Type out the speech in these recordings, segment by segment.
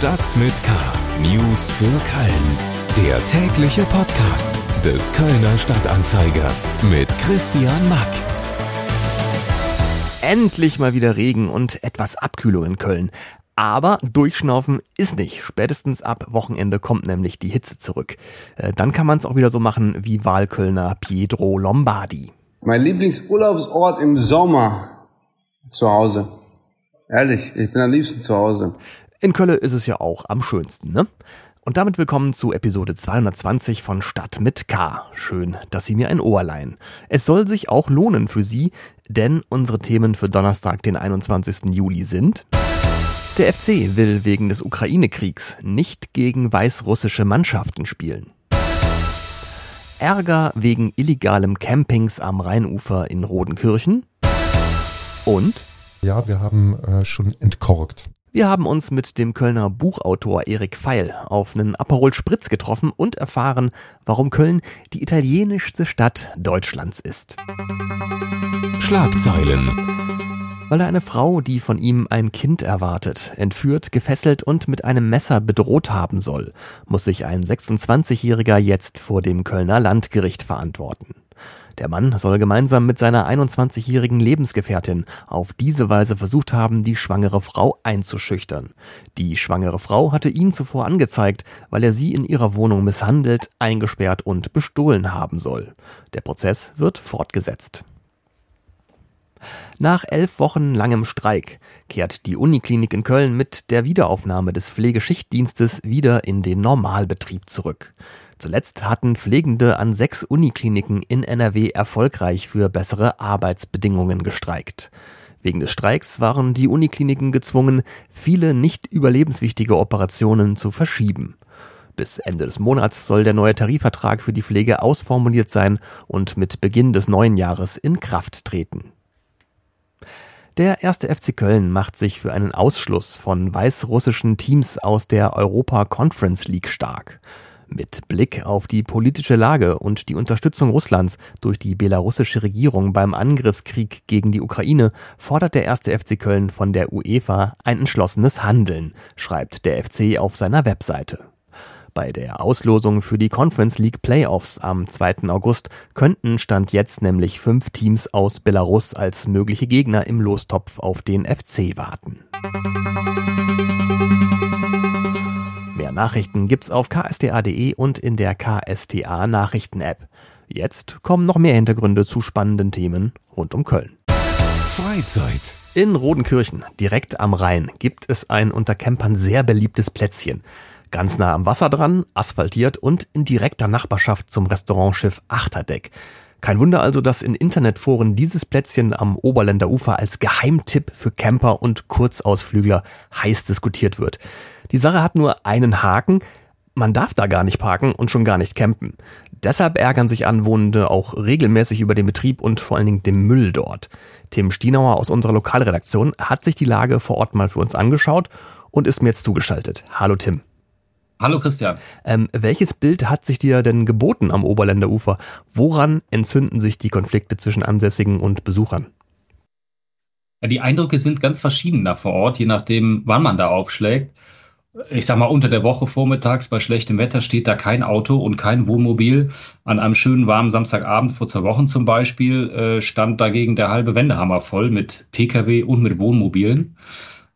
Stadt mit K. News für Köln. Der tägliche Podcast des Kölner Stadtanzeiger mit Christian Mack. Endlich mal wieder Regen und etwas Abkühlung in Köln. Aber durchschnaufen ist nicht. Spätestens ab Wochenende kommt nämlich die Hitze zurück. Äh, dann kann man es auch wieder so machen wie Wahlkölner Pietro Lombardi. Mein Lieblingsurlaubsort im Sommer zu Hause. Ehrlich, ich bin am liebsten zu Hause. In Köln ist es ja auch am schönsten, ne? Und damit willkommen zu Episode 220 von Stadt mit K. Schön, dass Sie mir ein Ohr leihen. Es soll sich auch lohnen für Sie, denn unsere Themen für Donnerstag, den 21. Juli sind der FC will wegen des Ukraine-Kriegs nicht gegen weißrussische Mannschaften spielen. Ärger wegen illegalem Campings am Rheinufer in Rodenkirchen. Und ja, wir haben äh, schon entkorkt. Wir haben uns mit dem Kölner Buchautor Erik Feil auf einen Aperol Spritz getroffen und erfahren, warum Köln die italienischste Stadt Deutschlands ist. Schlagzeilen. Weil er eine Frau, die von ihm ein Kind erwartet, entführt, gefesselt und mit einem Messer bedroht haben soll, muss sich ein 26-Jähriger jetzt vor dem Kölner Landgericht verantworten. Der Mann soll gemeinsam mit seiner 21-jährigen Lebensgefährtin auf diese Weise versucht haben, die schwangere Frau einzuschüchtern. Die schwangere Frau hatte ihn zuvor angezeigt, weil er sie in ihrer Wohnung misshandelt, eingesperrt und bestohlen haben soll. Der Prozess wird fortgesetzt. Nach elf Wochen langem Streik kehrt die Uniklinik in Köln mit der Wiederaufnahme des Pflegeschichtdienstes wieder in den Normalbetrieb zurück. Zuletzt hatten Pflegende an sechs Unikliniken in NRW erfolgreich für bessere Arbeitsbedingungen gestreikt. Wegen des Streiks waren die Unikliniken gezwungen, viele nicht überlebenswichtige Operationen zu verschieben. Bis Ende des Monats soll der neue Tarifvertrag für die Pflege ausformuliert sein und mit Beginn des neuen Jahres in Kraft treten. Der erste FC Köln macht sich für einen Ausschluss von weißrussischen Teams aus der Europa Conference League stark. Mit Blick auf die politische Lage und die Unterstützung Russlands durch die belarussische Regierung beim Angriffskrieg gegen die Ukraine fordert der erste FC Köln von der UEFA ein entschlossenes Handeln, schreibt der FC auf seiner Webseite. Bei der Auslosung für die Conference League Playoffs am 2. August könnten Stand jetzt nämlich fünf Teams aus Belarus als mögliche Gegner im Lostopf auf den FC warten. Mehr Nachrichten gibt's auf ksta.de und in der KSTA Nachrichten-App. Jetzt kommen noch mehr Hintergründe zu spannenden Themen rund um Köln. Freizeit. In Rodenkirchen, direkt am Rhein, gibt es ein unter Campern sehr beliebtes Plätzchen. Ganz nah am Wasser dran, asphaltiert und in direkter Nachbarschaft zum Restaurantschiff Achterdeck. Kein Wunder also, dass in Internetforen dieses Plätzchen am Oberländer Ufer als Geheimtipp für Camper und Kurzausflügler heiß diskutiert wird. Die Sache hat nur einen Haken. Man darf da gar nicht parken und schon gar nicht campen. Deshalb ärgern sich Anwohnende auch regelmäßig über den Betrieb und vor allen Dingen den Müll dort. Tim Stienauer aus unserer Lokalredaktion hat sich die Lage vor Ort mal für uns angeschaut und ist mir jetzt zugeschaltet. Hallo Tim. Hallo Christian. Ähm, welches Bild hat sich dir denn geboten am Oberländer Ufer? Woran entzünden sich die Konflikte zwischen Ansässigen und Besuchern? Ja, die Eindrücke sind ganz verschieden da vor Ort, je nachdem, wann man da aufschlägt ich sag mal, unter der Woche vormittags bei schlechtem Wetter steht da kein Auto und kein Wohnmobil. An einem schönen warmen Samstagabend vor zwei Wochen zum Beispiel äh, stand dagegen der halbe Wendehammer voll mit Pkw und mit Wohnmobilen.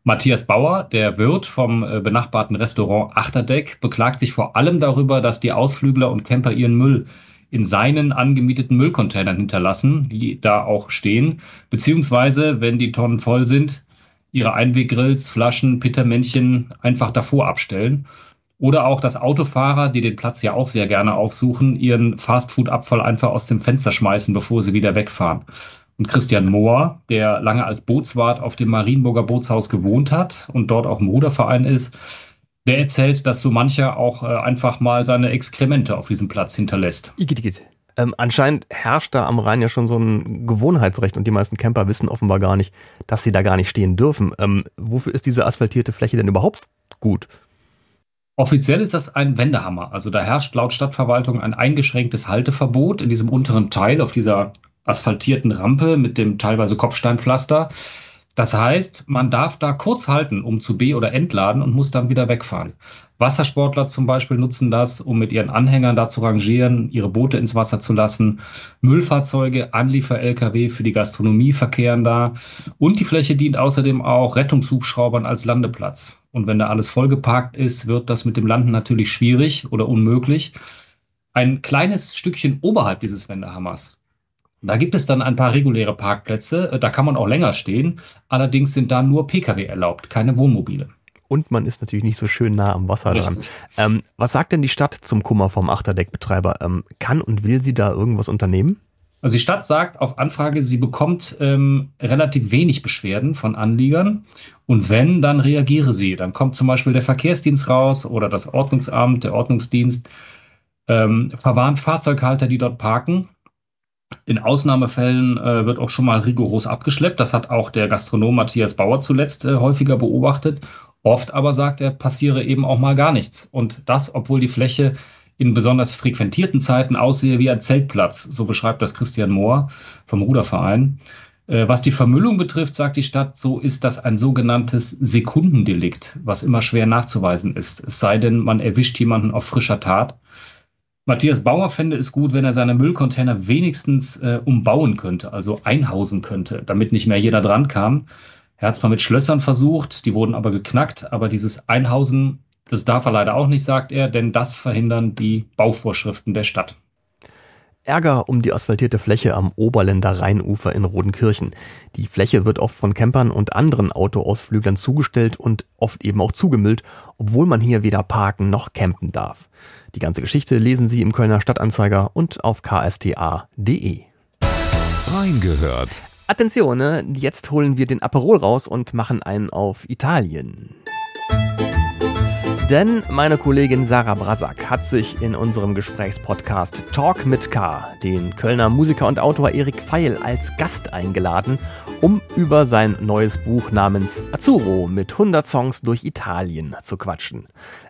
Matthias Bauer, der Wirt vom äh, benachbarten Restaurant Achterdeck, beklagt sich vor allem darüber, dass die Ausflügler und Camper ihren Müll in seinen angemieteten Müllcontainern hinterlassen, die da auch stehen, beziehungsweise, wenn die Tonnen voll sind, ihre Einweggrills, Flaschen, Pittermännchen einfach davor abstellen. Oder auch, dass Autofahrer, die den Platz ja auch sehr gerne aufsuchen, ihren Fastfood-Abfall einfach aus dem Fenster schmeißen, bevor sie wieder wegfahren. Und Christian Mohr, der lange als Bootswart auf dem Marienburger Bootshaus gewohnt hat und dort auch im Ruderverein ist, der erzählt, dass so mancher auch äh, einfach mal seine Exkremente auf diesem Platz hinterlässt. Igitt, igitt. Ähm, anscheinend herrscht da am Rhein ja schon so ein Gewohnheitsrecht und die meisten Camper wissen offenbar gar nicht, dass sie da gar nicht stehen dürfen. Ähm, wofür ist diese asphaltierte Fläche denn überhaupt gut? Offiziell ist das ein Wendehammer. Also da herrscht laut Stadtverwaltung ein eingeschränktes Halteverbot in diesem unteren Teil auf dieser asphaltierten Rampe mit dem teilweise Kopfsteinpflaster. Das heißt, man darf da kurz halten, um zu B- oder entladen und muss dann wieder wegfahren. Wassersportler zum Beispiel nutzen das, um mit ihren Anhängern da zu rangieren, ihre Boote ins Wasser zu lassen. Müllfahrzeuge, Anliefer-Lkw für die Gastronomie verkehren da. Und die Fläche dient außerdem auch Rettungshubschraubern als Landeplatz. Und wenn da alles vollgeparkt ist, wird das mit dem Landen natürlich schwierig oder unmöglich. Ein kleines Stückchen oberhalb dieses Wendehammers da gibt es dann ein paar reguläre Parkplätze, äh, da kann man auch länger stehen. Allerdings sind da nur Pkw erlaubt, keine Wohnmobile. Und man ist natürlich nicht so schön nah am Wasser Richtig. dran. Ähm, was sagt denn die Stadt zum Kummer vom Achterdeckbetreiber? Ähm, kann und will sie da irgendwas unternehmen? Also die Stadt sagt auf Anfrage, sie bekommt ähm, relativ wenig Beschwerden von Anliegern. Und wenn, dann reagiere sie. Dann kommt zum Beispiel der Verkehrsdienst raus oder das Ordnungsamt, der Ordnungsdienst, ähm, verwarnt Fahrzeughalter, die dort parken in Ausnahmefällen äh, wird auch schon mal rigoros abgeschleppt. Das hat auch der Gastronom Matthias Bauer zuletzt äh, häufiger beobachtet. Oft aber sagt er, passiere eben auch mal gar nichts. Und das, obwohl die Fläche in besonders frequentierten Zeiten aussehe wie ein Zeltplatz. So beschreibt das Christian Mohr vom Ruderverein. Äh, was die Vermüllung betrifft, sagt die Stadt, so ist das ein sogenanntes Sekundendelikt, was immer schwer nachzuweisen ist. Es sei denn, man erwischt jemanden auf frischer Tat. Matthias Bauer fände es gut, wenn er seine Müllcontainer wenigstens äh, umbauen könnte, also einhausen könnte, damit nicht mehr jeder dran kam. Er hat es mal mit Schlössern versucht, die wurden aber geknackt, aber dieses Einhausen, das darf er leider auch nicht, sagt er, denn das verhindern die Bauvorschriften der Stadt. Ärger um die asphaltierte Fläche am Oberländer Rheinufer in Rodenkirchen. Die Fläche wird oft von Campern und anderen Autoausflüglern zugestellt und oft eben auch zugemüllt, obwohl man hier weder parken noch campen darf. Die ganze Geschichte lesen Sie im Kölner Stadtanzeiger und auf ksta.de. Reingehört. Attenzione, jetzt holen wir den Aperol raus und machen einen auf Italien. Denn meine Kollegin Sarah Brasak hat sich in unserem Gesprächspodcast Talk mit K den Kölner Musiker und Autor Erik Feil als Gast eingeladen, um über sein neues Buch namens Azzurro mit 100 Songs durch Italien zu quatschen.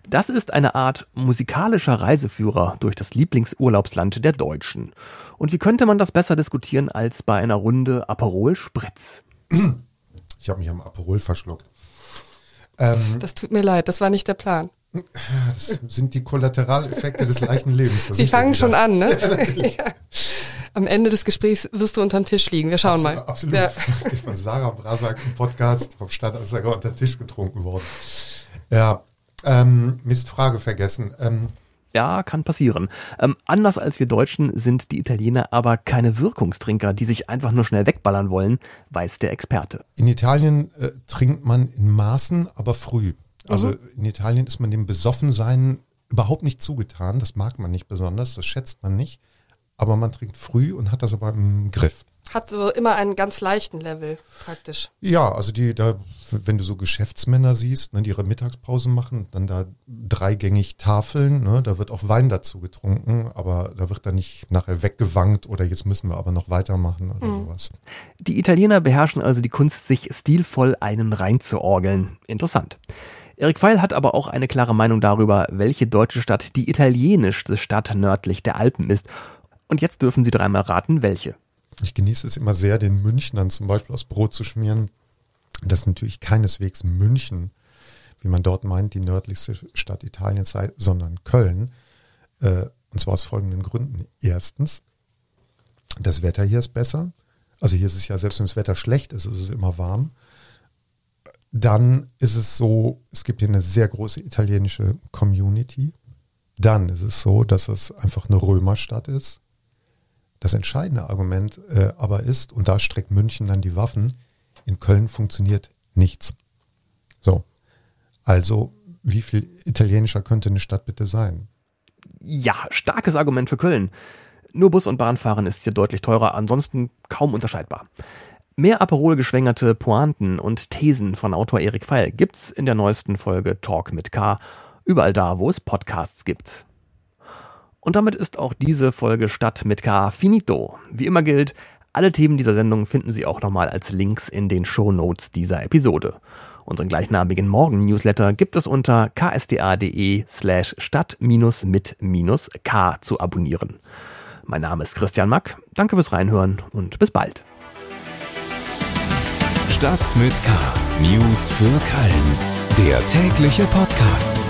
Das ist eine Art musikalischer Reiseführer durch das Lieblingsurlaubsland der Deutschen. Und wie könnte man das besser diskutieren als bei einer Runde Aperol Spritz? Ich habe mich am Aperol verschluckt. Ähm, das tut mir leid, das war nicht der Plan. Das sind die Kollateraleffekte des leichten Lebens. Die fangen schon an, ne? Ja, Am Ende des Gesprächs wirst du unterm Tisch liegen. Wir schauen absolut, mal. Absolut. Ja. Ich von Sarah Brasak im Podcast vom Stadtanzeiger unter Tisch getrunken worden. Ja, ähm, Mist, Frage vergessen. Ähm, ja, kann passieren. Ähm, anders als wir Deutschen sind die Italiener aber keine Wirkungstrinker, die sich einfach nur schnell wegballern wollen, weiß der Experte. In Italien äh, trinkt man in Maßen, aber früh. Also mhm. in Italien ist man dem Besoffensein überhaupt nicht zugetan. Das mag man nicht besonders, das schätzt man nicht. Aber man trinkt früh und hat das aber im Griff hat so immer einen ganz leichten Level praktisch. Ja, also die, da, wenn du so Geschäftsmänner siehst, ne, die ihre Mittagspause machen, dann da dreigängig Tafeln, ne, da wird auch Wein dazu getrunken, aber da wird dann nicht nachher weggewankt oder jetzt müssen wir aber noch weitermachen oder mhm. sowas. Die Italiener beherrschen also die Kunst, sich stilvoll einen reinzuorgeln. Interessant. Erik Pfeil hat aber auch eine klare Meinung darüber, welche deutsche Stadt die italienischste Stadt nördlich der Alpen ist. Und jetzt dürfen Sie dreimal raten, welche. Ich genieße es immer sehr, den Münchnern zum Beispiel aus Brot zu schmieren. Das ist natürlich keineswegs München, wie man dort meint, die nördlichste Stadt Italiens sei, sondern Köln. Äh, und zwar aus folgenden Gründen. Erstens, das Wetter hier ist besser. Also hier ist es ja, selbst wenn das Wetter schlecht ist, ist es immer warm. Dann ist es so, es gibt hier eine sehr große italienische Community. Dann ist es so, dass es einfach eine Römerstadt ist. Das entscheidende Argument äh, aber ist, und da streckt München dann die Waffen, in Köln funktioniert nichts. So. Also, wie viel italienischer könnte eine Stadt bitte sein? Ja, starkes Argument für Köln. Nur Bus- und Bahnfahren ist hier deutlich teurer, ansonsten kaum unterscheidbar. Mehr Aperol-geschwängerte Pointen und Thesen von Autor Erik Pfeil gibt's in der neuesten Folge Talk mit K, überall da, wo es Podcasts gibt. Und damit ist auch diese Folge Stadt mit K finito. Wie immer gilt, alle Themen dieser Sendung finden Sie auch nochmal als Links in den Show Notes dieser Episode. Unseren gleichnamigen Morgen-Newsletter gibt es unter ksda.de slash stadt-mit-k zu abonnieren. Mein Name ist Christian Mack, danke fürs Reinhören und bis bald. Stadt mit K. News für Köln. Der tägliche Podcast.